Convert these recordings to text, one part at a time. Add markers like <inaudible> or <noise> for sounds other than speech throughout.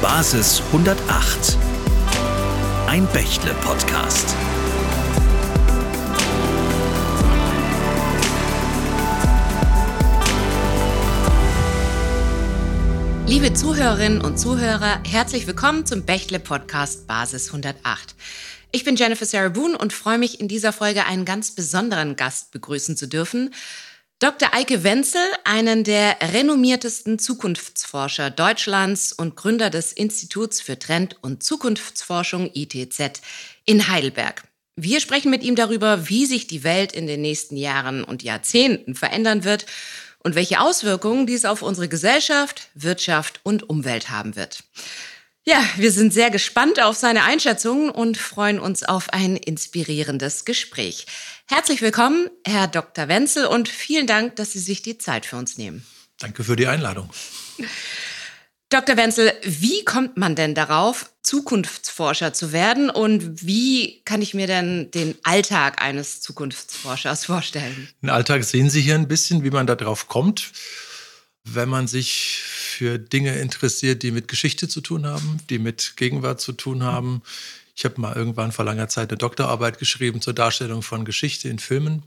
Basis 108. Ein Bächle-Podcast. Liebe Zuhörerinnen und Zuhörer, herzlich willkommen zum Bächle Podcast Basis 108. Ich bin Jennifer Sarah Boone und freue mich, in dieser Folge einen ganz besonderen Gast begrüßen zu dürfen. Dr. Eike Wenzel, einen der renommiertesten Zukunftsforscher Deutschlands und Gründer des Instituts für Trend- und Zukunftsforschung ITZ in Heidelberg. Wir sprechen mit ihm darüber, wie sich die Welt in den nächsten Jahren und Jahrzehnten verändern wird und welche Auswirkungen dies auf unsere Gesellschaft, Wirtschaft und Umwelt haben wird. Ja, wir sind sehr gespannt auf seine Einschätzungen und freuen uns auf ein inspirierendes Gespräch. Herzlich willkommen, Herr Dr. Wenzel, und vielen Dank, dass Sie sich die Zeit für uns nehmen. Danke für die Einladung. Dr. Wenzel, wie kommt man denn darauf, Zukunftsforscher zu werden und wie kann ich mir denn den Alltag eines Zukunftsforschers vorstellen? Den Alltag sehen Sie hier ein bisschen, wie man darauf kommt. Wenn man sich für Dinge interessiert, die mit Geschichte zu tun haben, die mit Gegenwart zu tun haben. Ich habe mal irgendwann vor langer Zeit eine Doktorarbeit geschrieben zur Darstellung von Geschichte in Filmen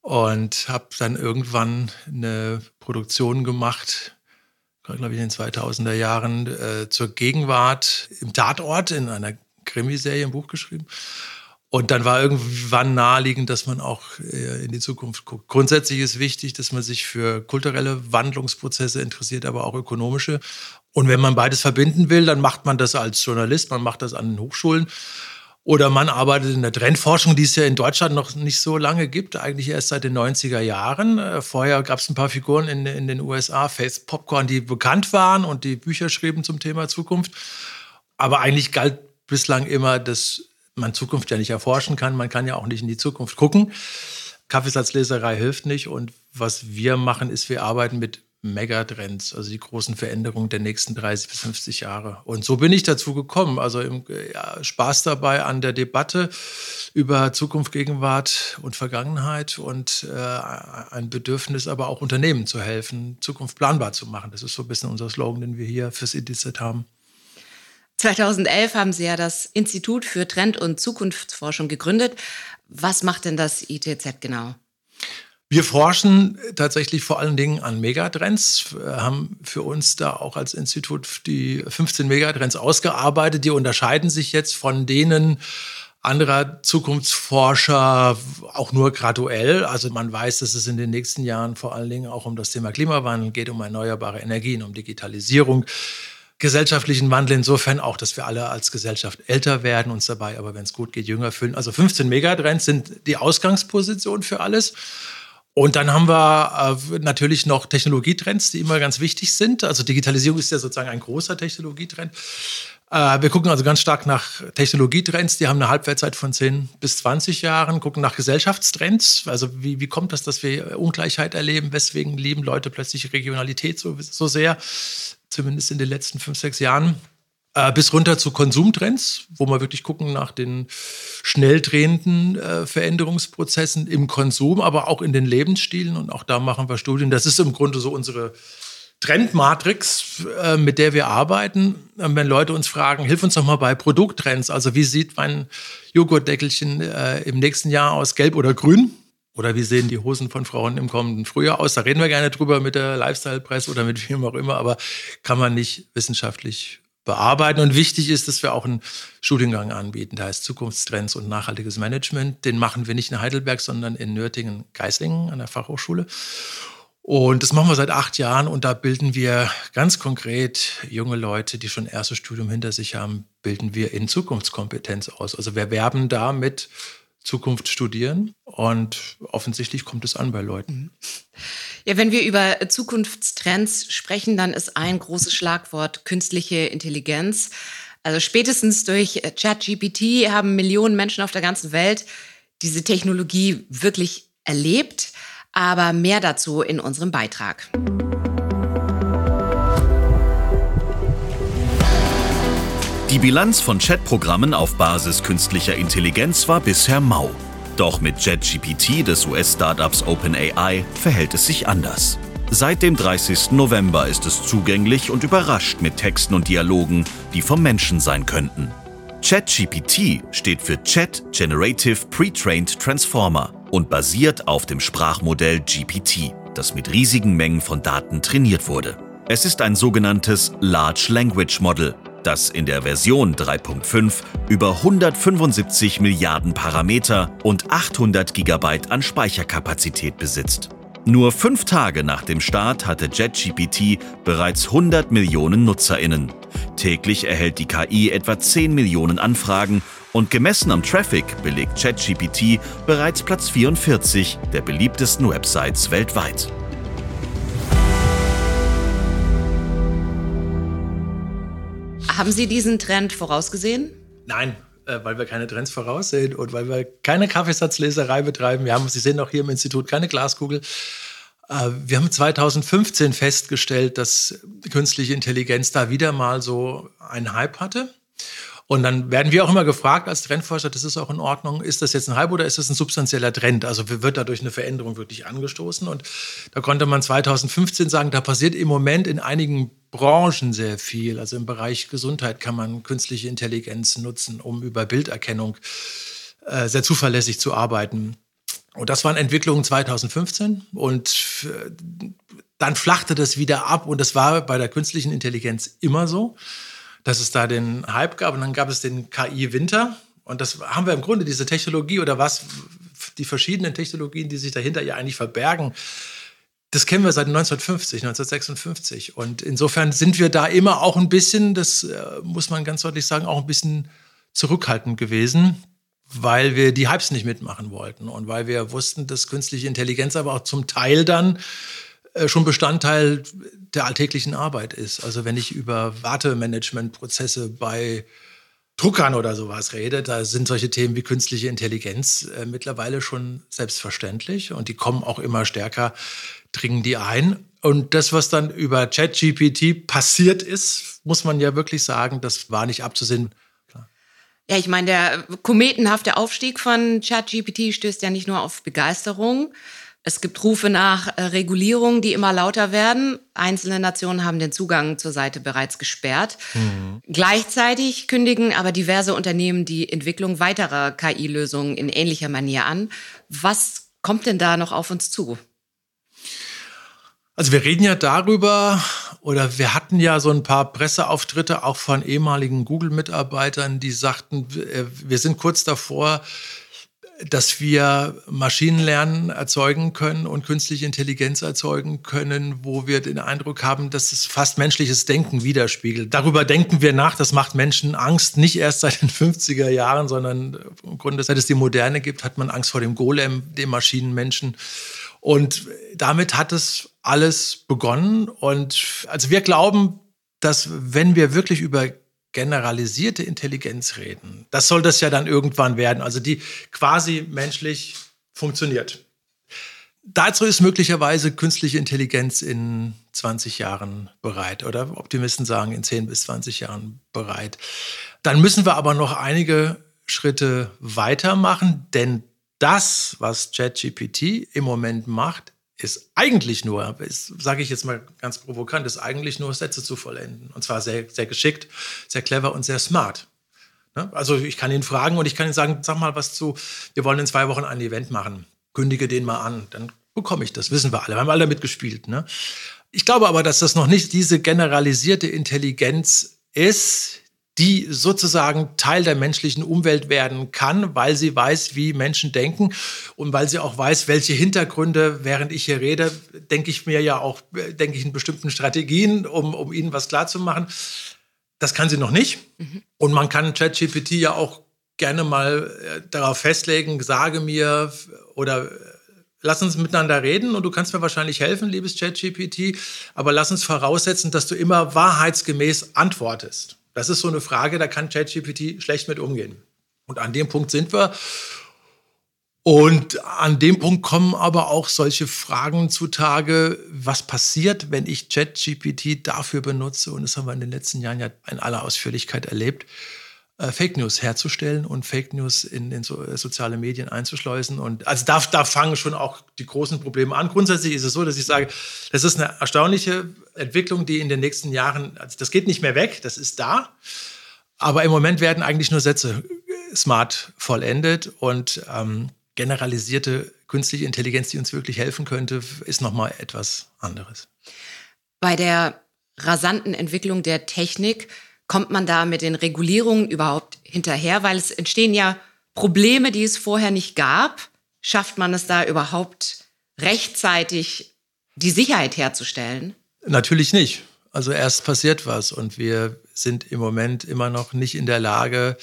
und habe dann irgendwann eine Produktion gemacht, glaube ich, in den 2000er Jahren äh, zur Gegenwart im Tatort in einer Krimiserie, ein Buch geschrieben. Und dann war irgendwann naheliegend, dass man auch äh, in die Zukunft guckt. Grundsätzlich ist wichtig, dass man sich für kulturelle Wandlungsprozesse interessiert, aber auch ökonomische. Und wenn man beides verbinden will, dann macht man das als Journalist, man macht das an den Hochschulen. Oder man arbeitet in der Trendforschung, die es ja in Deutschland noch nicht so lange gibt, eigentlich erst seit den 90er Jahren. Äh, vorher gab es ein paar Figuren in, in den USA, Face Popcorn, die bekannt waren und die Bücher schrieben zum Thema Zukunft. Aber eigentlich galt bislang immer das man Zukunft ja nicht erforschen kann. Man kann ja auch nicht in die Zukunft gucken. Kaffeesatzleserei hilft nicht. Und was wir machen, ist, wir arbeiten mit Megatrends, also die großen Veränderungen der nächsten 30 bis 50 Jahre. Und so bin ich dazu gekommen. Also im, ja, Spaß dabei an der Debatte über Zukunft, Gegenwart und Vergangenheit und äh, ein Bedürfnis, aber auch Unternehmen zu helfen, Zukunft planbar zu machen. Das ist so ein bisschen unser Slogan, den wir hier fürs ITZ haben. 2011 haben Sie ja das Institut für Trend- und Zukunftsforschung gegründet. Was macht denn das ITZ genau? Wir forschen tatsächlich vor allen Dingen an Megatrends, wir haben für uns da auch als Institut die 15 Megatrends ausgearbeitet. Die unterscheiden sich jetzt von denen anderer Zukunftsforscher auch nur graduell. Also man weiß, dass es in den nächsten Jahren vor allen Dingen auch um das Thema Klimawandel geht, um erneuerbare Energien, um Digitalisierung gesellschaftlichen Wandel insofern auch, dass wir alle als Gesellschaft älter werden, uns dabei aber, wenn es gut geht, jünger fühlen. Also 15 Megatrends sind die Ausgangsposition für alles. Und dann haben wir äh, natürlich noch Technologietrends, die immer ganz wichtig sind. Also Digitalisierung ist ja sozusagen ein großer Technologietrend. Äh, wir gucken also ganz stark nach Technologietrends, die haben eine Halbwertszeit von 10 bis 20 Jahren, gucken nach Gesellschaftstrends. Also wie, wie kommt das, dass wir Ungleichheit erleben? Weswegen lieben Leute plötzlich Regionalität so, so sehr? zumindest in den letzten fünf, sechs Jahren, äh, bis runter zu Konsumtrends, wo wir wirklich gucken nach den schnell drehenden äh, Veränderungsprozessen im Konsum, aber auch in den Lebensstilen. Und auch da machen wir Studien. Das ist im Grunde so unsere Trendmatrix, äh, mit der wir arbeiten. Wenn Leute uns fragen, hilf uns doch mal bei Produkttrends. Also wie sieht mein Joghurtdeckelchen äh, im nächsten Jahr aus, gelb oder grün? Oder wie sehen die Hosen von Frauen im kommenden Frühjahr aus? Da reden wir gerne drüber mit der Lifestyle-Presse oder mit wem auch immer, aber kann man nicht wissenschaftlich bearbeiten. Und wichtig ist, dass wir auch einen Studiengang anbieten. Der heißt Zukunftstrends und nachhaltiges Management. Den machen wir nicht in Heidelberg, sondern in Nürtingen-Geislingen an der Fachhochschule. Und das machen wir seit acht Jahren und da bilden wir ganz konkret junge Leute, die schon erstes Studium hinter sich haben, bilden wir in Zukunftskompetenz aus. Also wir werben da mit Zukunft studieren und offensichtlich kommt es an bei Leuten. Ja, wenn wir über Zukunftstrends sprechen, dann ist ein großes Schlagwort künstliche Intelligenz. Also spätestens durch ChatGPT haben Millionen Menschen auf der ganzen Welt diese Technologie wirklich erlebt. Aber mehr dazu in unserem Beitrag. Die Bilanz von Chatprogrammen auf Basis künstlicher Intelligenz war bisher mau. Doch mit JetGPT des US-Startups OpenAI verhält es sich anders. Seit dem 30. November ist es zugänglich und überrascht mit Texten und Dialogen, die vom Menschen sein könnten. ChatGPT steht für Chat Generative Pre-Trained Transformer und basiert auf dem Sprachmodell GPT, das mit riesigen Mengen von Daten trainiert wurde. Es ist ein sogenanntes Large Language Model, das in der Version 3.5 über 175 Milliarden Parameter und 800 Gigabyte an Speicherkapazität besitzt. Nur fünf Tage nach dem Start hatte JetGPT bereits 100 Millionen NutzerInnen. Täglich erhält die KI etwa 10 Millionen Anfragen und gemessen am Traffic belegt ChatGPT bereits Platz 44 der beliebtesten Websites weltweit. Haben Sie diesen Trend vorausgesehen? Nein, äh, weil wir keine Trends voraussehen und weil wir keine Kaffeesatzleserei betreiben. Wir haben, Sie sehen auch hier im Institut keine Glaskugel. Äh, wir haben 2015 festgestellt, dass künstliche Intelligenz da wieder mal so einen Hype hatte. Und dann werden wir auch immer gefragt als Trendforscher, das ist auch in Ordnung, ist das jetzt ein Hype oder ist das ein substanzieller Trend? Also wird dadurch eine Veränderung wirklich angestoßen? Und da konnte man 2015 sagen, da passiert im Moment in einigen Branchen sehr viel. Also im Bereich Gesundheit kann man künstliche Intelligenz nutzen, um über Bilderkennung äh, sehr zuverlässig zu arbeiten. Und das waren Entwicklungen 2015 und äh, dann flachte das wieder ab und das war bei der künstlichen Intelligenz immer so dass es da den Hype gab und dann gab es den KI-Winter. Und das haben wir im Grunde, diese Technologie oder was, die verschiedenen Technologien, die sich dahinter ja eigentlich verbergen, das kennen wir seit 1950, 1956. Und insofern sind wir da immer auch ein bisschen, das äh, muss man ganz deutlich sagen, auch ein bisschen zurückhaltend gewesen, weil wir die Hypes nicht mitmachen wollten und weil wir wussten, dass künstliche Intelligenz aber auch zum Teil dann äh, schon Bestandteil der alltäglichen Arbeit ist. Also wenn ich über Wartemanagementprozesse bei Druckern oder sowas rede, da sind solche Themen wie künstliche Intelligenz äh, mittlerweile schon selbstverständlich und die kommen auch immer stärker, dringen die ein. Und das, was dann über ChatGPT passiert ist, muss man ja wirklich sagen, das war nicht abzusehen. Ja, ich meine, der kometenhafte Aufstieg von ChatGPT stößt ja nicht nur auf Begeisterung, es gibt Rufe nach äh, Regulierung, die immer lauter werden. Einzelne Nationen haben den Zugang zur Seite bereits gesperrt. Mhm. Gleichzeitig kündigen aber diverse Unternehmen die Entwicklung weiterer KI-Lösungen in ähnlicher Manier an. Was kommt denn da noch auf uns zu? Also wir reden ja darüber, oder wir hatten ja so ein paar Presseauftritte auch von ehemaligen Google-Mitarbeitern, die sagten, äh, wir sind kurz davor, dass wir Maschinenlernen erzeugen können und künstliche Intelligenz erzeugen können, wo wir den Eindruck haben, dass es fast menschliches Denken widerspiegelt. Darüber denken wir nach, das macht Menschen Angst, nicht erst seit den <laughs> 50er Jahren, sondern im Grunde seit es die Moderne gibt, hat man Angst vor dem Golem, dem Maschinenmenschen. Und damit hat es alles begonnen. Und also wir glauben, dass wenn wir wirklich über generalisierte Intelligenz reden. Das soll das ja dann irgendwann werden, also die quasi menschlich funktioniert. Dazu ist möglicherweise künstliche Intelligenz in 20 Jahren bereit oder Optimisten sagen in 10 bis 20 Jahren bereit. Dann müssen wir aber noch einige Schritte weitermachen, denn das, was ChatGPT im Moment macht, ist eigentlich nur, sage ich jetzt mal ganz provokant, ist eigentlich nur Sätze zu vollenden. Und zwar sehr, sehr geschickt, sehr clever und sehr smart. Ne? Also ich kann ihn fragen und ich kann ihn sagen, sag mal was zu, wir wollen in zwei Wochen ein Event machen. Kündige den mal an, dann bekomme ich das, wissen wir alle. Wir haben alle mitgespielt. Ne? Ich glaube aber, dass das noch nicht diese generalisierte Intelligenz ist, die sozusagen Teil der menschlichen Umwelt werden kann, weil sie weiß, wie Menschen denken und weil sie auch weiß, welche Hintergründe, während ich hier rede, denke ich mir ja auch, denke ich in bestimmten Strategien, um, um ihnen was klarzumachen. Das kann sie noch nicht. Mhm. Und man kann ChatGPT ja auch gerne mal äh, darauf festlegen, sage mir oder äh, lass uns miteinander reden und du kannst mir wahrscheinlich helfen, liebes ChatGPT, aber lass uns voraussetzen, dass du immer wahrheitsgemäß antwortest. Das ist so eine Frage, da kann ChatGPT schlecht mit umgehen. Und an dem Punkt sind wir. Und an dem Punkt kommen aber auch solche Fragen zutage, was passiert, wenn ich ChatGPT dafür benutze, und das haben wir in den letzten Jahren ja in aller Ausführlichkeit erlebt, äh, Fake News herzustellen und Fake News in, in so, äh, soziale Medien einzuschleusen. Und also da, da fangen schon auch die großen Probleme an. Grundsätzlich ist es so, dass ich sage, das ist eine erstaunliche Entwicklung, die in den nächsten Jahren, also das geht nicht mehr weg, das ist da. Aber im Moment werden eigentlich nur Sätze äh, smart vollendet und ähm, generalisierte künstliche Intelligenz, die uns wirklich helfen könnte, ist nochmal etwas anderes. Bei der rasanten Entwicklung der Technik Kommt man da mit den Regulierungen überhaupt hinterher? Weil es entstehen ja Probleme, die es vorher nicht gab. Schafft man es da überhaupt rechtzeitig, die Sicherheit herzustellen? Natürlich nicht. Also erst passiert was und wir sind im Moment immer noch nicht in der Lage,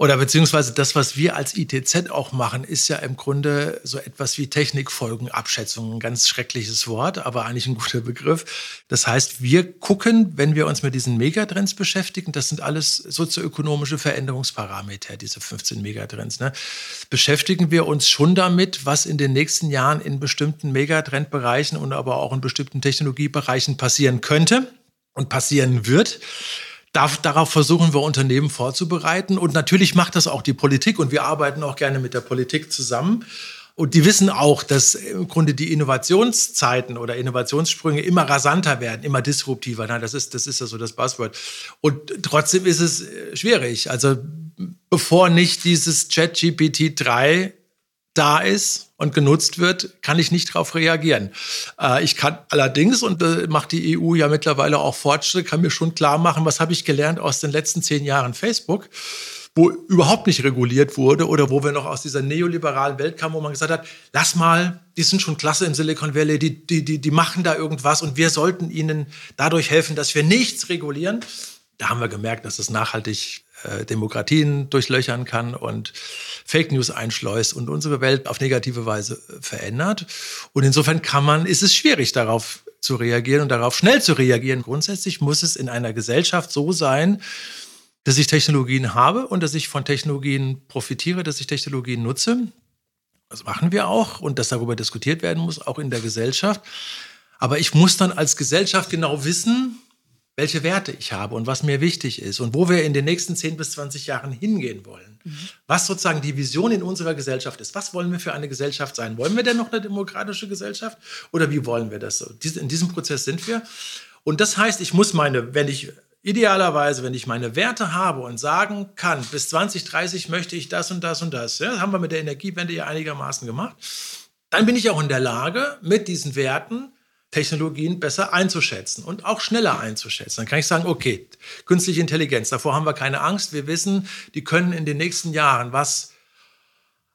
oder beziehungsweise das, was wir als ITZ auch machen, ist ja im Grunde so etwas wie Technikfolgenabschätzung. Ein ganz schreckliches Wort, aber eigentlich ein guter Begriff. Das heißt, wir gucken, wenn wir uns mit diesen Megatrends beschäftigen, das sind alles sozioökonomische Veränderungsparameter, diese 15 Megatrends, ne? beschäftigen wir uns schon damit, was in den nächsten Jahren in bestimmten Megatrendbereichen und aber auch in bestimmten Technologiebereichen passieren könnte und passieren wird. Darauf versuchen wir Unternehmen vorzubereiten. Und natürlich macht das auch die Politik. Und wir arbeiten auch gerne mit der Politik zusammen. Und die wissen auch, dass im Grunde die Innovationszeiten oder Innovationssprünge immer rasanter werden, immer disruptiver. Das ist, das ist ja so das Buzzword. Und trotzdem ist es äh, schwierig. Also bevor nicht dieses ChatGPT 3 da ist und genutzt wird, kann ich nicht darauf reagieren. Äh, ich kann allerdings, und äh, macht die EU ja mittlerweile auch Fortschritte, kann mir schon klar machen, was habe ich gelernt aus den letzten zehn Jahren Facebook, wo überhaupt nicht reguliert wurde oder wo wir noch aus dieser neoliberalen Welt kamen, wo man gesagt hat, lass mal, die sind schon klasse im Silicon Valley, die, die, die, die machen da irgendwas und wir sollten ihnen dadurch helfen, dass wir nichts regulieren. Da haben wir gemerkt, dass das nachhaltig äh, Demokratien durchlöchern kann und Fake News einschleust und unsere Welt auf negative Weise äh, verändert. Und insofern kann man, ist es schwierig, darauf zu reagieren und darauf schnell zu reagieren. Grundsätzlich muss es in einer Gesellschaft so sein, dass ich Technologien habe und dass ich von Technologien profitiere, dass ich Technologien nutze. Das machen wir auch und dass darüber diskutiert werden muss, auch in der Gesellschaft. Aber ich muss dann als Gesellschaft genau wissen, welche Werte ich habe und was mir wichtig ist und wo wir in den nächsten 10 bis 20 Jahren hingehen wollen. Mhm. Was sozusagen die Vision in unserer Gesellschaft ist. Was wollen wir für eine Gesellschaft sein? Wollen wir denn noch eine demokratische Gesellschaft oder wie wollen wir das so? In diesem Prozess sind wir. Und das heißt, ich muss meine, wenn ich idealerweise, wenn ich meine Werte habe und sagen kann, bis 2030 möchte ich das und das und das, ja, das haben wir mit der Energiewende ja einigermaßen gemacht, dann bin ich auch in der Lage, mit diesen Werten Technologien besser einzuschätzen und auch schneller einzuschätzen. Dann kann ich sagen, okay, künstliche Intelligenz, davor haben wir keine Angst. Wir wissen, die können in den nächsten Jahren was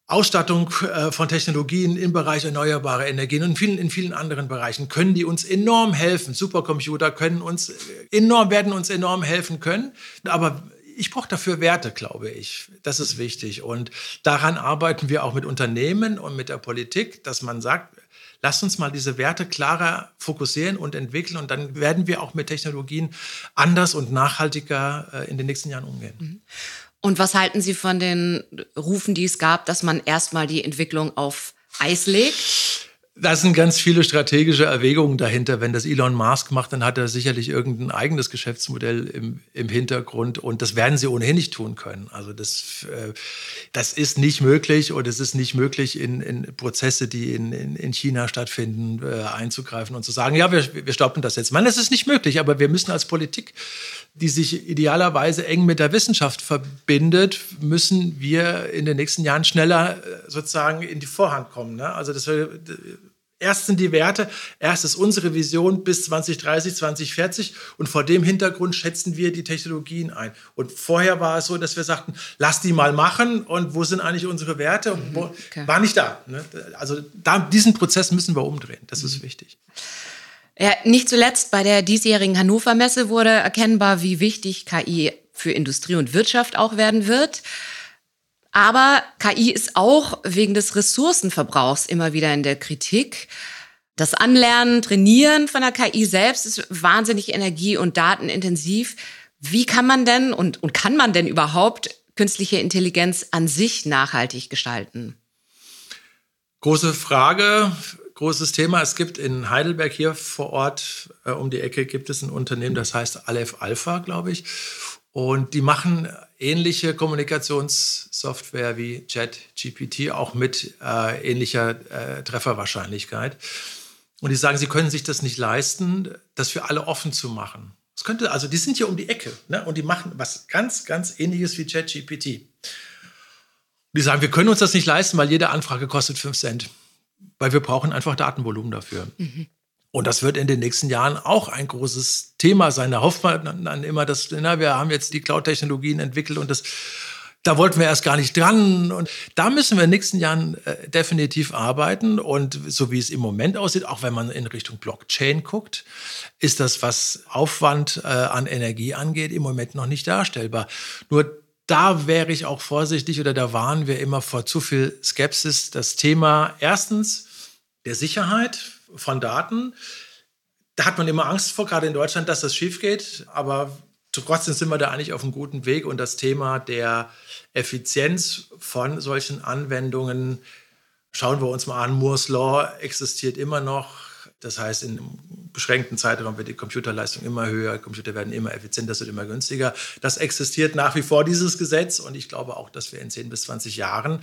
Ausstattung äh, von Technologien im Bereich erneuerbare Energien und in vielen, in vielen anderen Bereichen können die uns enorm helfen. Supercomputer können uns äh, enorm, werden uns enorm helfen können. Aber ich brauche dafür Werte, glaube ich. Das ist wichtig. Und daran arbeiten wir auch mit Unternehmen und mit der Politik, dass man sagt, Lasst uns mal diese Werte klarer fokussieren und entwickeln und dann werden wir auch mit Technologien anders und nachhaltiger äh, in den nächsten Jahren umgehen. Mhm. Und was halten Sie von den Rufen, die es gab, dass man erstmal die Entwicklung auf Eis legt? Da sind ganz viele strategische Erwägungen dahinter. Wenn das Elon Musk macht, dann hat er sicherlich irgendein eigenes Geschäftsmodell im, im Hintergrund und das werden sie ohnehin nicht tun können. Also das, äh, das ist nicht möglich und es ist nicht möglich, in, in Prozesse, die in, in, in China stattfinden, äh, einzugreifen und zu sagen, ja, wir, wir stoppen das jetzt. Man, es ist nicht möglich, aber wir müssen als Politik, die sich idealerweise eng mit der Wissenschaft verbindet, müssen wir in den nächsten Jahren schneller äh, sozusagen in die Vorhand kommen. Ne? Also das Erst sind die Werte, erst ist unsere Vision bis 2030, 2040 und vor dem Hintergrund schätzen wir die Technologien ein. Und vorher war es so, dass wir sagten, lass die mal machen und wo sind eigentlich unsere Werte? Mhm, okay. War nicht da. Ne? Also da, diesen Prozess müssen wir umdrehen, das ist mhm. wichtig. Ja, nicht zuletzt bei der diesjährigen Hannover Messe wurde erkennbar, wie wichtig KI für Industrie und Wirtschaft auch werden wird. Aber KI ist auch wegen des Ressourcenverbrauchs immer wieder in der Kritik. Das Anlernen, Trainieren von der KI selbst ist wahnsinnig energie- und datenintensiv. Wie kann man denn und, und kann man denn überhaupt künstliche Intelligenz an sich nachhaltig gestalten? Große Frage, großes Thema. Es gibt in Heidelberg hier vor Ort äh, um die Ecke gibt es ein Unternehmen, das heißt Aleph Alpha, glaube ich. Und die machen ähnliche Kommunikationssoftware wie ChatGPT, auch mit äh, ähnlicher äh, Trefferwahrscheinlichkeit. Und die sagen, sie können sich das nicht leisten, das für alle offen zu machen. Es könnte, also die sind hier um die Ecke ne? und die machen was ganz, ganz ähnliches wie ChatGPT. Die sagen, wir können uns das nicht leisten, weil jede Anfrage kostet 5 Cent. Weil wir brauchen einfach Datenvolumen dafür. Mhm. Und das wird in den nächsten Jahren auch ein großes Thema sein. Da hofft man dann immer, dass na, wir haben jetzt die Cloud-Technologien entwickelt und das, da wollten wir erst gar nicht dran. Und da müssen wir in den nächsten Jahren äh, definitiv arbeiten. Und so wie es im Moment aussieht, auch wenn man in Richtung Blockchain guckt, ist das, was Aufwand äh, an Energie angeht, im Moment noch nicht darstellbar. Nur da wäre ich auch vorsichtig oder da warnen wir immer vor zu viel Skepsis. Das Thema erstens der Sicherheit von Daten. Da hat man immer Angst vor, gerade in Deutschland, dass das schief geht. Aber trotzdem sind wir da eigentlich auf einem guten Weg. Und das Thema der Effizienz von solchen Anwendungen, schauen wir uns mal an. Moore's Law existiert immer noch. Das heißt, in einem beschränkten Zeitraum wird die Computerleistung immer höher, Computer werden immer effizienter, wird immer günstiger. Das existiert nach wie vor, dieses Gesetz. Und ich glaube auch, dass wir in 10 bis 20 Jahren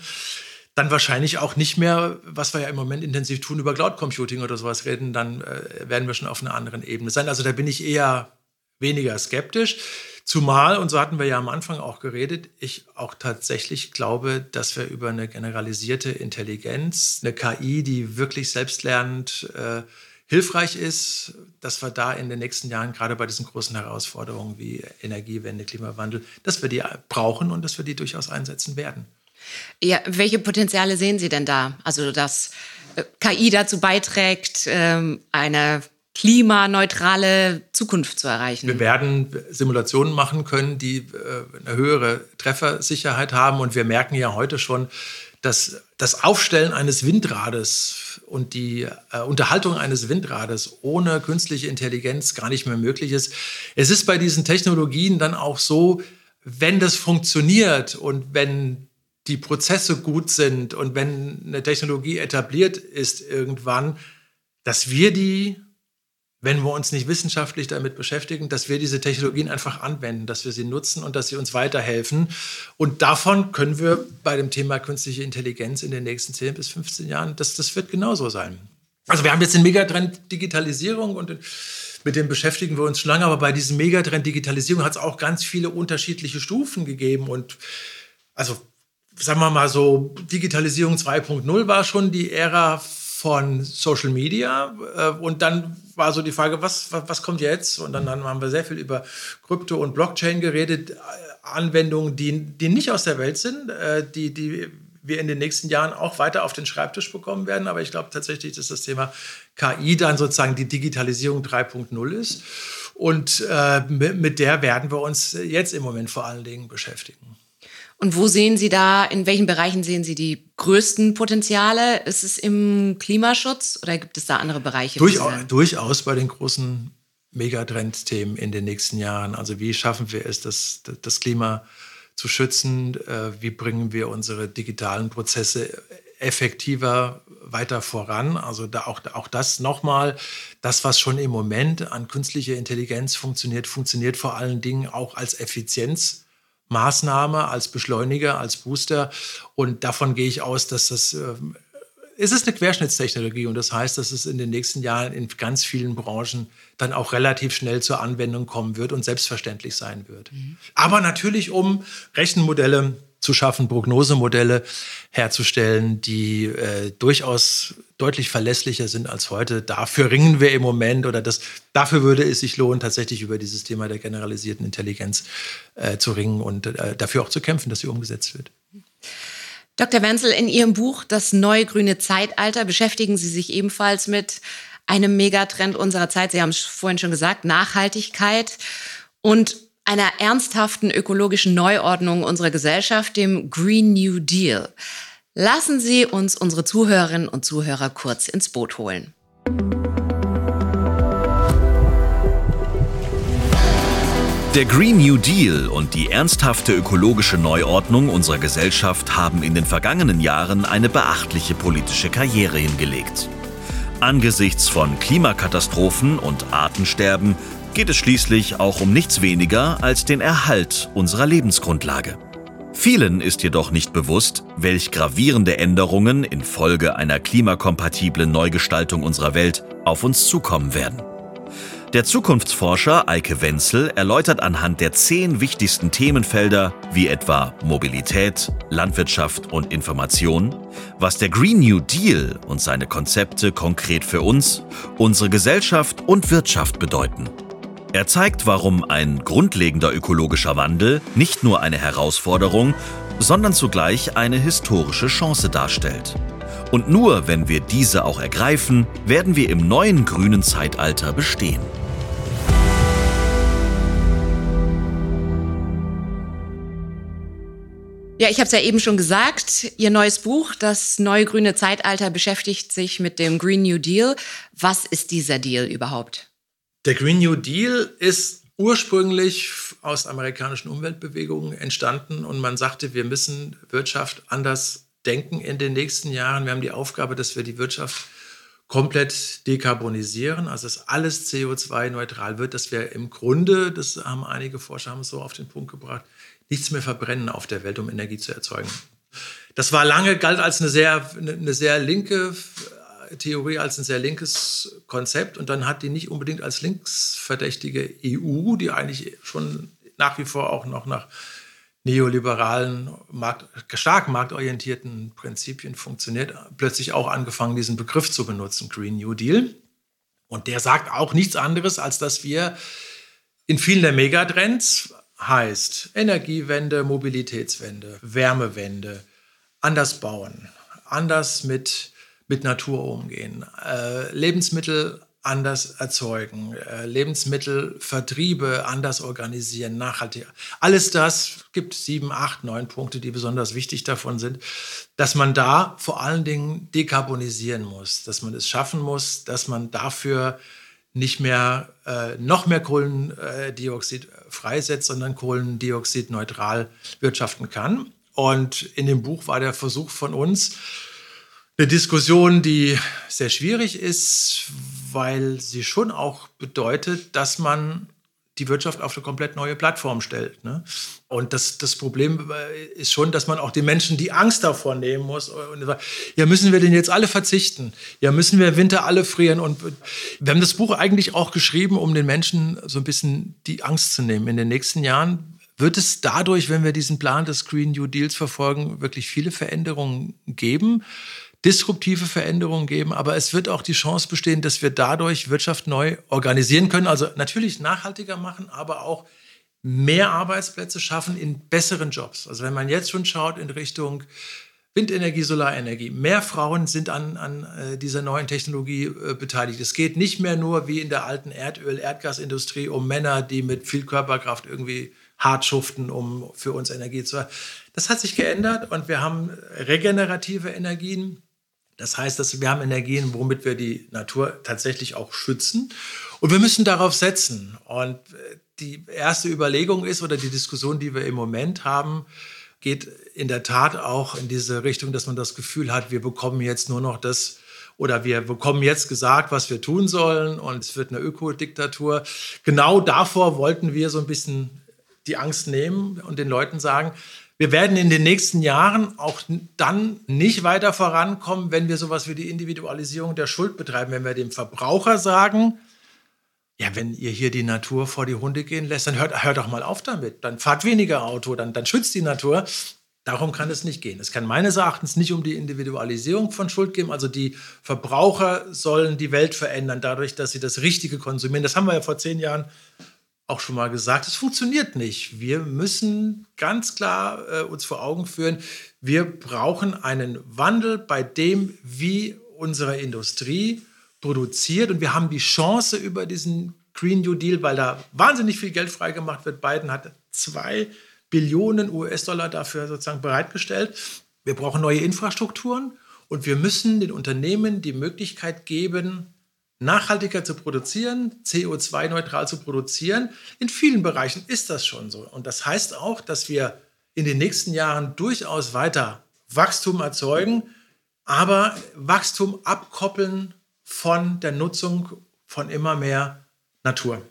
dann wahrscheinlich auch nicht mehr, was wir ja im Moment intensiv tun, über Cloud Computing oder sowas reden, dann äh, werden wir schon auf einer anderen Ebene sein. Also da bin ich eher weniger skeptisch. Zumal, und so hatten wir ja am Anfang auch geredet, ich auch tatsächlich glaube, dass wir über eine generalisierte Intelligenz, eine KI, die wirklich selbstlernend äh, hilfreich ist, dass wir da in den nächsten Jahren, gerade bei diesen großen Herausforderungen wie Energiewende, Klimawandel, dass wir die brauchen und dass wir die durchaus einsetzen werden. Ja, welche Potenziale sehen Sie denn da? Also, dass äh, KI dazu beiträgt, ähm, eine klimaneutrale Zukunft zu erreichen. Wir werden Simulationen machen können, die äh, eine höhere Treffersicherheit haben. Und wir merken ja heute schon, dass das Aufstellen eines Windrades und die äh, Unterhaltung eines Windrades ohne künstliche Intelligenz gar nicht mehr möglich ist. Es ist bei diesen Technologien dann auch so, wenn das funktioniert und wenn die Prozesse gut sind und wenn eine Technologie etabliert ist irgendwann, dass wir die, wenn wir uns nicht wissenschaftlich damit beschäftigen, dass wir diese Technologien einfach anwenden, dass wir sie nutzen und dass sie uns weiterhelfen. Und davon können wir bei dem Thema künstliche Intelligenz in den nächsten 10 bis 15 Jahren, das, das wird genauso sein. Also wir haben jetzt den Megatrend Digitalisierung und mit dem beschäftigen wir uns schon lange, aber bei diesem Megatrend Digitalisierung hat es auch ganz viele unterschiedliche Stufen gegeben und also sagen wir mal so, Digitalisierung 2.0 war schon die Ära von Social Media. Äh, und dann war so die Frage, was, was kommt jetzt? Und dann haben wir sehr viel über Krypto und Blockchain geredet. Äh, Anwendungen, die, die nicht aus der Welt sind, äh, die, die wir in den nächsten Jahren auch weiter auf den Schreibtisch bekommen werden. Aber ich glaube tatsächlich, dass das Thema KI dann sozusagen die Digitalisierung 3.0 ist. Und äh, mit der werden wir uns jetzt im Moment vor allen Dingen beschäftigen. Und wo sehen Sie da, in welchen Bereichen sehen Sie die größten Potenziale? Ist es im Klimaschutz oder gibt es da andere Bereiche? Durchaus, durchaus bei den großen Megatrend-Themen in den nächsten Jahren. Also wie schaffen wir es, das, das Klima zu schützen? Äh, wie bringen wir unsere digitalen Prozesse effektiver weiter voran? Also da auch, auch das nochmal, das, was schon im Moment an künstlicher Intelligenz funktioniert, funktioniert vor allen Dingen auch als Effizienz. Maßnahme, als Beschleuniger, als Booster. Und davon gehe ich aus, dass das äh, es ist eine Querschnittstechnologie und das heißt, dass es in den nächsten Jahren in ganz vielen Branchen dann auch relativ schnell zur Anwendung kommen wird und selbstverständlich sein wird. Mhm. Aber natürlich, um Rechenmodelle zu schaffen, Prognosemodelle herzustellen, die äh, durchaus deutlich verlässlicher sind als heute. Dafür ringen wir im Moment oder das, dafür würde es sich lohnen, tatsächlich über dieses Thema der generalisierten Intelligenz äh, zu ringen und äh, dafür auch zu kämpfen, dass sie umgesetzt wird. Dr. Wenzel, in Ihrem Buch Das neue grüne Zeitalter beschäftigen Sie sich ebenfalls mit einem Megatrend unserer Zeit. Sie haben es vorhin schon gesagt, Nachhaltigkeit. Und einer ernsthaften ökologischen Neuordnung unserer Gesellschaft, dem Green New Deal. Lassen Sie uns unsere Zuhörerinnen und Zuhörer kurz ins Boot holen. Der Green New Deal und die ernsthafte ökologische Neuordnung unserer Gesellschaft haben in den vergangenen Jahren eine beachtliche politische Karriere hingelegt. Angesichts von Klimakatastrophen und Artensterben geht es schließlich auch um nichts weniger als den Erhalt unserer Lebensgrundlage. Vielen ist jedoch nicht bewusst, welch gravierende Änderungen infolge einer klimakompatiblen Neugestaltung unserer Welt auf uns zukommen werden. Der Zukunftsforscher Eike Wenzel erläutert anhand der zehn wichtigsten Themenfelder, wie etwa Mobilität, Landwirtschaft und Information, was der Green New Deal und seine Konzepte konkret für uns, unsere Gesellschaft und Wirtschaft bedeuten. Er zeigt, warum ein grundlegender ökologischer Wandel nicht nur eine Herausforderung, sondern zugleich eine historische Chance darstellt. Und nur wenn wir diese auch ergreifen, werden wir im neuen grünen Zeitalter bestehen. Ja, ich habe es ja eben schon gesagt, Ihr neues Buch, das neue grüne Zeitalter, beschäftigt sich mit dem Green New Deal. Was ist dieser Deal überhaupt? Der Green New Deal ist ursprünglich aus amerikanischen Umweltbewegungen entstanden und man sagte, wir müssen Wirtschaft anders denken in den nächsten Jahren. Wir haben die Aufgabe, dass wir die Wirtschaft komplett dekarbonisieren, also dass alles CO2-neutral wird, dass wir im Grunde, das haben einige Forscher haben so auf den Punkt gebracht, nichts mehr verbrennen auf der Welt, um Energie zu erzeugen. Das war lange, galt als eine sehr, eine sehr linke Theorie, als ein sehr linkes Konzept. Und dann hat die nicht unbedingt als linksverdächtige EU, die eigentlich schon nach wie vor auch noch nach neoliberalen, Markt, stark marktorientierten Prinzipien funktioniert, plötzlich auch angefangen, diesen Begriff zu benutzen, Green New Deal. Und der sagt auch nichts anderes, als dass wir in vielen der Megatrends heißt Energiewende, Mobilitätswende, Wärmewende, anders bauen, anders mit, mit Natur umgehen, äh, Lebensmittel anders erzeugen, äh, Lebensmittelvertriebe anders organisieren, nachhaltiger. Alles das gibt sieben, acht, neun Punkte, die besonders wichtig davon sind, dass man da vor allen Dingen dekarbonisieren muss, dass man es schaffen muss, dass man dafür nicht mehr äh, noch mehr Kohlendioxid freisetzt, sondern kohlendioxidneutral wirtschaften kann. Und in dem Buch war der Versuch von uns, eine Diskussion, die sehr schwierig ist, weil sie schon auch bedeutet, dass man die Wirtschaft auf eine komplett neue Plattform stellt. Ne? Und das, das Problem äh, ist schon, dass man auch den Menschen die Angst davor nehmen muss. Und ja, müssen wir denn jetzt alle verzichten? Ja, müssen wir im Winter alle frieren? Und wir haben das Buch eigentlich auch geschrieben, um den Menschen so ein bisschen die Angst zu nehmen. In den nächsten Jahren wird es dadurch, wenn wir diesen Plan des Green New Deals verfolgen, wirklich viele Veränderungen geben disruptive Veränderungen geben, aber es wird auch die Chance bestehen, dass wir dadurch Wirtschaft neu organisieren können. Also natürlich nachhaltiger machen, aber auch mehr Arbeitsplätze schaffen in besseren Jobs. Also wenn man jetzt schon schaut in Richtung Windenergie, Solarenergie. Mehr Frauen sind an, an äh, dieser neuen Technologie äh, beteiligt. Es geht nicht mehr nur wie in der alten Erdöl-, Erdgasindustrie um Männer, die mit viel Körperkraft irgendwie hart schuften, um für uns Energie zu haben. Das hat sich geändert und wir haben regenerative Energien. Das heißt, dass wir haben Energien, womit wir die Natur tatsächlich auch schützen. Und wir müssen darauf setzen. Und äh, die erste Überlegung ist, oder die Diskussion, die wir im Moment haben, geht in der Tat auch in diese Richtung, dass man das Gefühl hat, wir bekommen jetzt nur noch das, oder wir bekommen jetzt gesagt, was wir tun sollen und es wird eine Ökodiktatur. Genau davor wollten wir so ein bisschen die Angst nehmen und den Leuten sagen, wir werden in den nächsten Jahren auch dann nicht weiter vorankommen, wenn wir sowas wie die Individualisierung der Schuld betreiben, wenn wir dem Verbraucher sagen, ja, wenn ihr hier die Natur vor die Hunde gehen lässt, dann hört, hört doch mal auf damit. Dann fahrt weniger Auto, dann, dann schützt die Natur. Darum kann es nicht gehen. Es kann meines Erachtens nicht um die Individualisierung von Schuld gehen. Also die Verbraucher sollen die Welt verändern, dadurch, dass sie das Richtige konsumieren. Das haben wir ja vor zehn Jahren auch schon mal gesagt, es funktioniert nicht. Wir müssen ganz klar äh, uns vor Augen führen, wir brauchen einen Wandel bei dem, wie unsere Industrie produziert. Und wir haben die Chance über diesen Green New Deal, weil da wahnsinnig viel Geld freigemacht wird. Biden hat zwei Billionen US-Dollar dafür sozusagen bereitgestellt. Wir brauchen neue Infrastrukturen und wir müssen den Unternehmen die Möglichkeit geben, nachhaltiger zu produzieren, CO2-neutral zu produzieren. In vielen Bereichen ist das schon so. Und das heißt auch, dass wir in den nächsten Jahren durchaus weiter Wachstum erzeugen, aber Wachstum abkoppeln von der Nutzung von immer mehr Natur.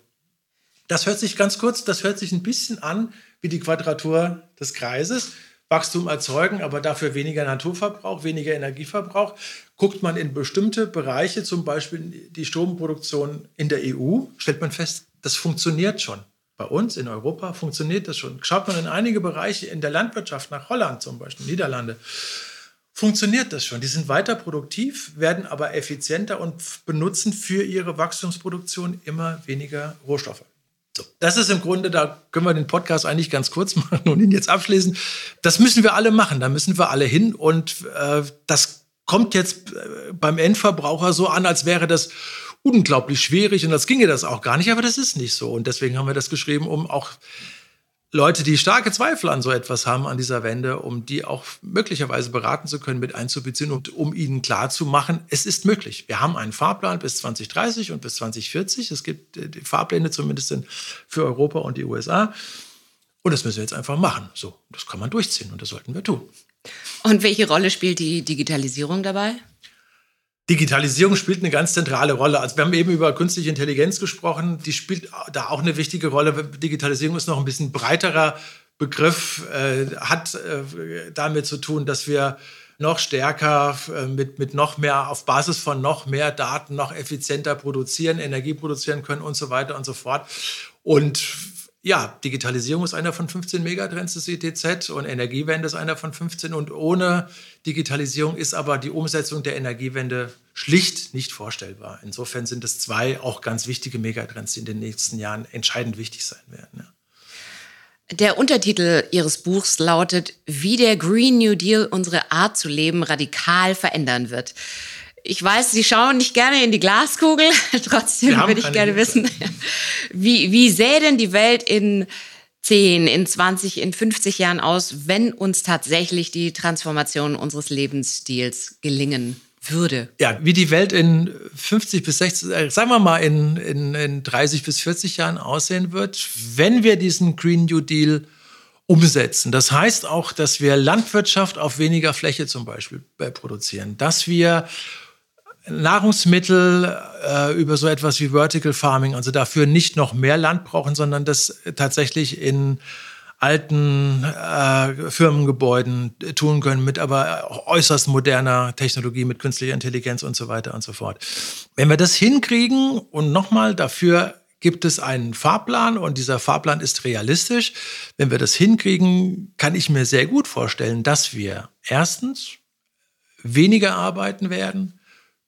Das hört sich ganz kurz, das hört sich ein bisschen an wie die Quadratur des Kreises. Wachstum erzeugen, aber dafür weniger Naturverbrauch, weniger Energieverbrauch. Guckt man in bestimmte Bereiche, zum Beispiel die Stromproduktion in der EU, stellt man fest, das funktioniert schon. Bei uns in Europa funktioniert das schon. Schaut man in einige Bereiche in der Landwirtschaft nach Holland zum Beispiel, Niederlande, funktioniert das schon. Die sind weiter produktiv, werden aber effizienter und benutzen für ihre Wachstumsproduktion immer weniger Rohstoffe. So, das ist im Grunde, da können wir den Podcast eigentlich ganz kurz <laughs> machen und ihn jetzt abschließen. Das müssen wir alle machen, da müssen wir alle hin und äh, das kommt jetzt äh, beim Endverbraucher so an, als wäre das unglaublich schwierig und als ginge das auch gar nicht, aber das ist nicht so und deswegen haben wir das geschrieben, um auch Leute, die starke Zweifel an so etwas haben, an dieser Wende, um die auch möglicherweise beraten zu können, mit einzubeziehen und um ihnen klarzumachen, es ist möglich. Wir haben einen Fahrplan bis 2030 und bis 2040. Es gibt äh, die Fahrpläne zumindest für Europa und die USA. Und das müssen wir jetzt einfach machen. So, das kann man durchziehen und das sollten wir tun. Und welche Rolle spielt die Digitalisierung dabei? Digitalisierung spielt eine ganz zentrale Rolle. Also wir haben eben über künstliche Intelligenz gesprochen, die spielt da auch eine wichtige Rolle. Digitalisierung ist noch ein bisschen breiterer Begriff, äh, hat äh, damit zu tun, dass wir noch stärker äh, mit, mit noch mehr, auf Basis von noch mehr Daten noch effizienter produzieren, Energie produzieren können und so weiter und so fort. Und ja, Digitalisierung ist einer von 15 Megatrends des ITZ und Energiewende ist einer von 15. Und ohne Digitalisierung ist aber die Umsetzung der Energiewende schlicht nicht vorstellbar. Insofern sind es zwei auch ganz wichtige Megatrends, die in den nächsten Jahren entscheidend wichtig sein werden. Ja. Der Untertitel Ihres Buchs lautet, wie der Green New Deal unsere Art zu leben radikal verändern wird. Ich weiß, Sie schauen nicht gerne in die Glaskugel, <laughs> trotzdem würde ich gerne wissen, <laughs> wie, wie sähe denn die Welt in 10, in 20, in 50 Jahren aus, wenn uns tatsächlich die Transformation unseres Lebensstils gelingen würde? Ja, wie die Welt in 50 bis 60, äh, sagen wir mal in, in, in 30 bis 40 Jahren aussehen wird, wenn wir diesen Green New Deal umsetzen. Das heißt auch, dass wir Landwirtschaft auf weniger Fläche zum Beispiel äh, produzieren, dass wir Nahrungsmittel äh, über so etwas wie Vertical Farming, also dafür nicht noch mehr Land brauchen, sondern das tatsächlich in alten äh, Firmengebäuden tun können, mit aber äußerst moderner Technologie, mit künstlicher Intelligenz und so weiter und so fort. Wenn wir das hinkriegen und nochmal dafür gibt es einen Fahrplan und dieser Fahrplan ist realistisch. Wenn wir das hinkriegen, kann ich mir sehr gut vorstellen, dass wir erstens weniger arbeiten werden,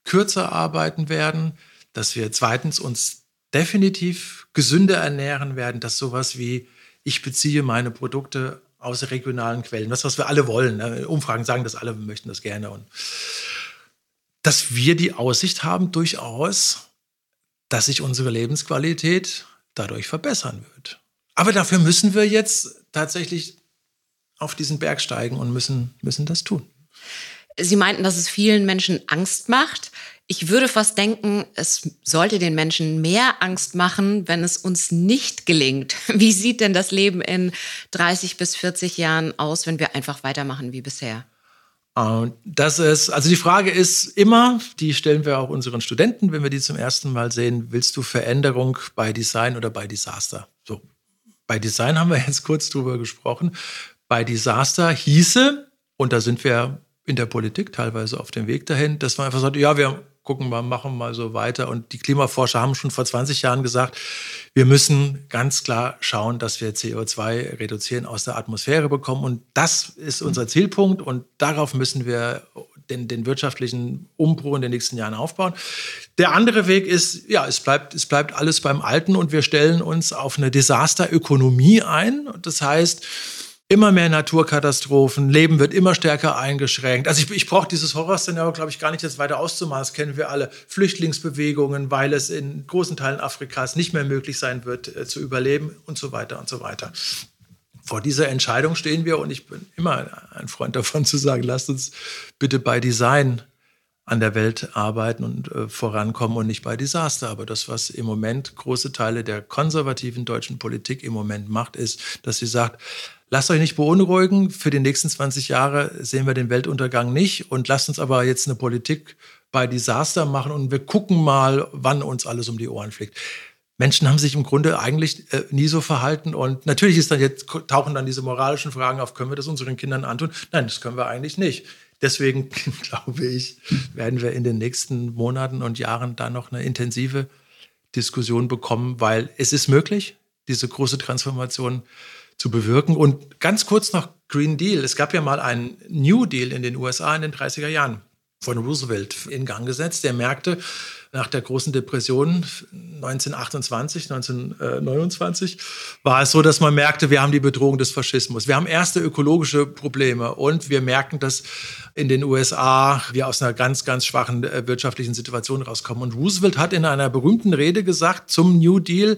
kürzer arbeiten werden, dass wir zweitens uns definitiv gesünder ernähren werden, dass sowas wie ich beziehe meine Produkte aus regionalen Quellen, das, was wir alle wollen. Ne? Umfragen sagen das alle, wir möchten das gerne. Und dass wir die Aussicht haben, durchaus, dass sich unsere Lebensqualität dadurch verbessern wird. Aber dafür müssen wir jetzt tatsächlich auf diesen Berg steigen und müssen, müssen das tun. Sie meinten, dass es vielen Menschen Angst macht. Ich würde fast denken, es sollte den Menschen mehr Angst machen, wenn es uns nicht gelingt. <laughs> Wie sieht denn das Leben in 30 bis 40 Jahren aus, wenn wir einfach weitermachen wie bisher? Das ist, also die Frage ist immer, die stellen wir auch unseren Studenten, wenn wir die zum ersten Mal sehen, willst du Veränderung bei Design oder bei Desaster? So, bei Design haben wir jetzt kurz drüber gesprochen. Bei Desaster hieße, und da sind wir in der Politik teilweise auf dem Weg dahin, dass man einfach sagt, ja, wir gucken mal, machen mal so weiter. Und die Klimaforscher haben schon vor 20 Jahren gesagt, wir müssen ganz klar schauen, dass wir CO2 reduzieren aus der Atmosphäre bekommen. Und das ist unser Zielpunkt. Und darauf müssen wir den, den wirtschaftlichen Umbruch in den nächsten Jahren aufbauen. Der andere Weg ist, ja, es bleibt, es bleibt alles beim Alten und wir stellen uns auf eine Desasterökonomie ein. Das heißt, immer mehr Naturkatastrophen, Leben wird immer stärker eingeschränkt. Also ich, ich brauche dieses Horrorszenario, glaube ich, gar nicht jetzt weiter auszumalen. Das kennen wir alle. Flüchtlingsbewegungen, weil es in großen Teilen Afrikas nicht mehr möglich sein wird, äh, zu überleben und so weiter und so weiter. Vor dieser Entscheidung stehen wir und ich bin immer ein Freund davon zu sagen, lasst uns bitte bei Design an der Welt arbeiten und äh, vorankommen und nicht bei Desaster. Aber das, was im Moment große Teile der konservativen deutschen Politik im Moment macht, ist, dass sie sagt, lasst euch nicht beunruhigen, für die nächsten 20 Jahre sehen wir den Weltuntergang nicht und lasst uns aber jetzt eine Politik bei Desaster machen und wir gucken mal, wann uns alles um die Ohren fliegt. Menschen haben sich im Grunde eigentlich äh, nie so verhalten. Und natürlich ist dann jetzt, tauchen dann diese moralischen Fragen auf, können wir das unseren Kindern antun? Nein, das können wir eigentlich nicht. Deswegen <laughs> glaube ich, werden wir in den nächsten Monaten und Jahren da noch eine intensive Diskussion bekommen, weil es ist möglich, diese große Transformation zu bewirken. Und ganz kurz noch Green Deal. Es gab ja mal einen New Deal in den USA in den 30er Jahren von Roosevelt in Gang gesetzt. Der merkte, nach der großen Depression 1928, 1929 war es so, dass man merkte, wir haben die Bedrohung des Faschismus. Wir haben erste ökologische Probleme und wir merken, dass in den USA wir aus einer ganz, ganz schwachen äh, wirtschaftlichen Situation rauskommen. Und Roosevelt hat in einer berühmten Rede gesagt zum New Deal,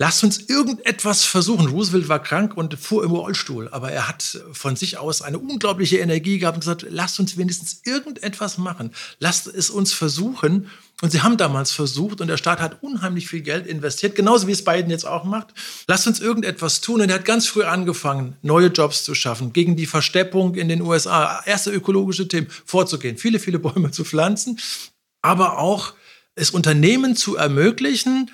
Lasst uns irgendetwas versuchen. Roosevelt war krank und fuhr im Rollstuhl, aber er hat von sich aus eine unglaubliche Energie gehabt und gesagt, lasst uns wenigstens irgendetwas machen. Lasst es uns versuchen. Und sie haben damals versucht und der Staat hat unheimlich viel Geld investiert, genauso wie es Biden jetzt auch macht. Lasst uns irgendetwas tun. Und er hat ganz früh angefangen, neue Jobs zu schaffen, gegen die Versteppung in den USA, erste ökologische Themen vorzugehen, viele, viele Bäume zu pflanzen, aber auch es Unternehmen zu ermöglichen,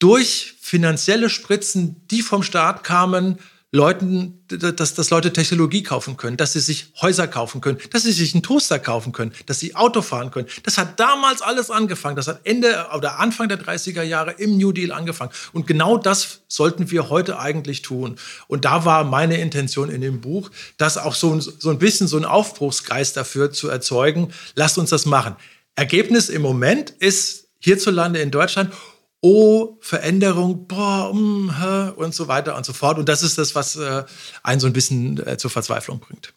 durch finanzielle Spritzen, die vom Staat kamen, Leuten, dass, dass Leute Technologie kaufen können, dass sie sich Häuser kaufen können, dass sie sich einen Toaster kaufen können, dass sie Auto fahren können. Das hat damals alles angefangen. Das hat Ende oder Anfang der 30er Jahre im New Deal angefangen. Und genau das sollten wir heute eigentlich tun. Und da war meine Intention in dem Buch, das auch so, so ein bisschen so ein Aufbruchsgeist dafür zu erzeugen. Lasst uns das machen. Ergebnis im Moment ist hierzulande in Deutschland oh, Veränderung, boah, mm, und so weiter und so fort. Und das ist das, was äh, einen so ein bisschen äh, zur Verzweiflung bringt.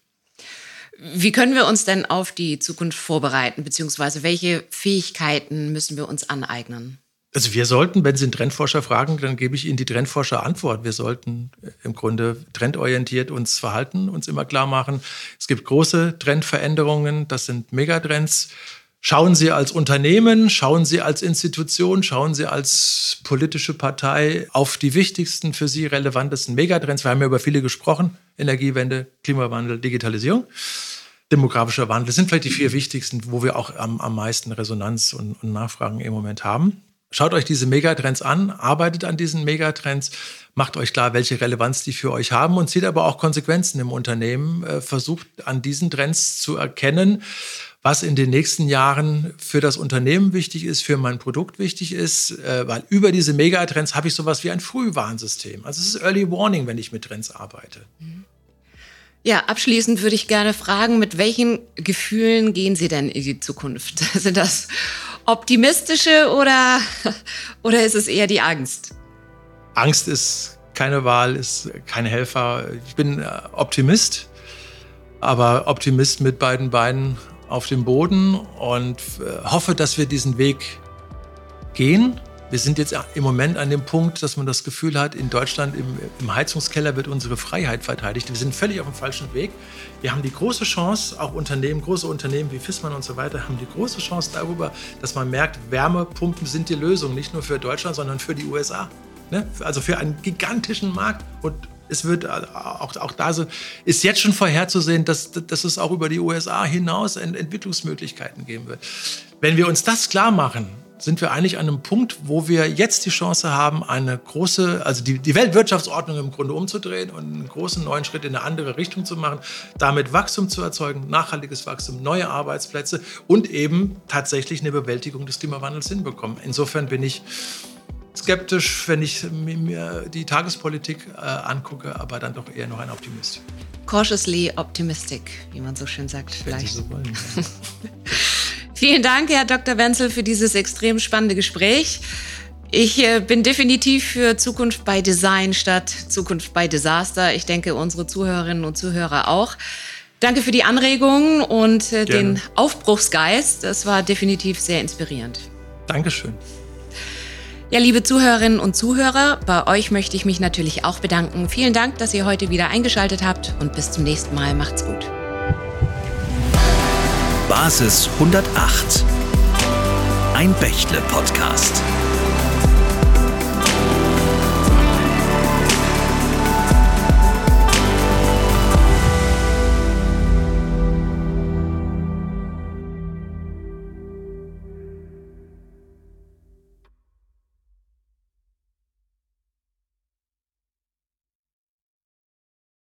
Wie können wir uns denn auf die Zukunft vorbereiten, beziehungsweise welche Fähigkeiten müssen wir uns aneignen? Also wir sollten, wenn Sie einen Trendforscher fragen, dann gebe ich Ihnen die Trendforscher Antwort. Wir sollten äh, im Grunde trendorientiert uns verhalten, uns immer klar machen, es gibt große Trendveränderungen, das sind Megatrends. Schauen Sie als Unternehmen, schauen Sie als Institution, schauen Sie als politische Partei auf die wichtigsten für Sie relevantesten Megatrends. Wir haben ja über viele gesprochen. Energiewende, Klimawandel, Digitalisierung. Demografischer Wandel sind vielleicht die vier wichtigsten, wo wir auch am, am meisten Resonanz und, und Nachfragen im Moment haben. Schaut euch diese Megatrends an, arbeitet an diesen Megatrends, macht euch klar, welche Relevanz die für euch haben und zieht aber auch Konsequenzen im Unternehmen, äh, versucht an diesen Trends zu erkennen was in den nächsten Jahren für das Unternehmen wichtig ist, für mein Produkt wichtig ist, äh, weil über diese Megatrends habe ich sowas wie ein Frühwarnsystem. Also es ist Early Warning, wenn ich mit Trends arbeite. Ja, abschließend würde ich gerne fragen, mit welchen Gefühlen gehen Sie denn in die Zukunft? <laughs> Sind das optimistische oder, <laughs> oder ist es eher die Angst? Angst ist keine Wahl, ist kein Helfer. Ich bin äh, Optimist, aber Optimist mit beiden Beinen auf dem Boden und äh, hoffe, dass wir diesen Weg gehen. Wir sind jetzt im Moment an dem Punkt, dass man das Gefühl hat, in Deutschland im, im, Heizungskeller wird unsere Freiheit verteidigt. Wir sind völlig auf dem falschen Weg. Wir haben die große Chance, auch Unternehmen, große Unternehmen wie Fissmann und so weiter, haben die große Chance darüber, dass man merkt, Wärmepumpen sind die Lösung, nicht nur für Deutschland, sondern für die USA. Ne? Also für einen gigantischen Markt. Und es wird auch, auch da so, ist jetzt schon vorherzusehen, dass, dass es auch über die USA hinaus Entwicklungsmöglichkeiten geben wird. Wenn wir uns das klar machen, sind wir eigentlich an einem Punkt, wo wir jetzt die Chance haben, eine große, also die, die Weltwirtschaftsordnung im Grunde umzudrehen und einen großen neuen Schritt in eine andere Richtung zu machen, damit Wachstum zu erzeugen, nachhaltiges Wachstum, neue Arbeitsplätze und eben tatsächlich eine Bewältigung des Klimawandels hinbekommen. Insofern bin ich skeptisch, wenn ich mir die Tagespolitik äh, angucke, aber dann doch eher noch ein Optimist. Cautiously optimistic, wie man so schön sagt, vielleicht. So wollen, ja. <laughs> Vielen Dank, Herr Dr. Wenzel, für dieses extrem spannende Gespräch. Ich äh, bin definitiv für Zukunft bei Design statt Zukunft bei Desaster. Ich denke, unsere Zuhörerinnen und Zuhörer auch. Danke für die Anregungen und äh, den Aufbruchsgeist. Das war definitiv sehr inspirierend. Dankeschön. Ja, liebe Zuhörerinnen und Zuhörer, bei euch möchte ich mich natürlich auch bedanken. Vielen Dank, dass ihr heute wieder eingeschaltet habt und bis zum nächsten Mal. Macht's gut. Basis 108. Ein Bächle-Podcast.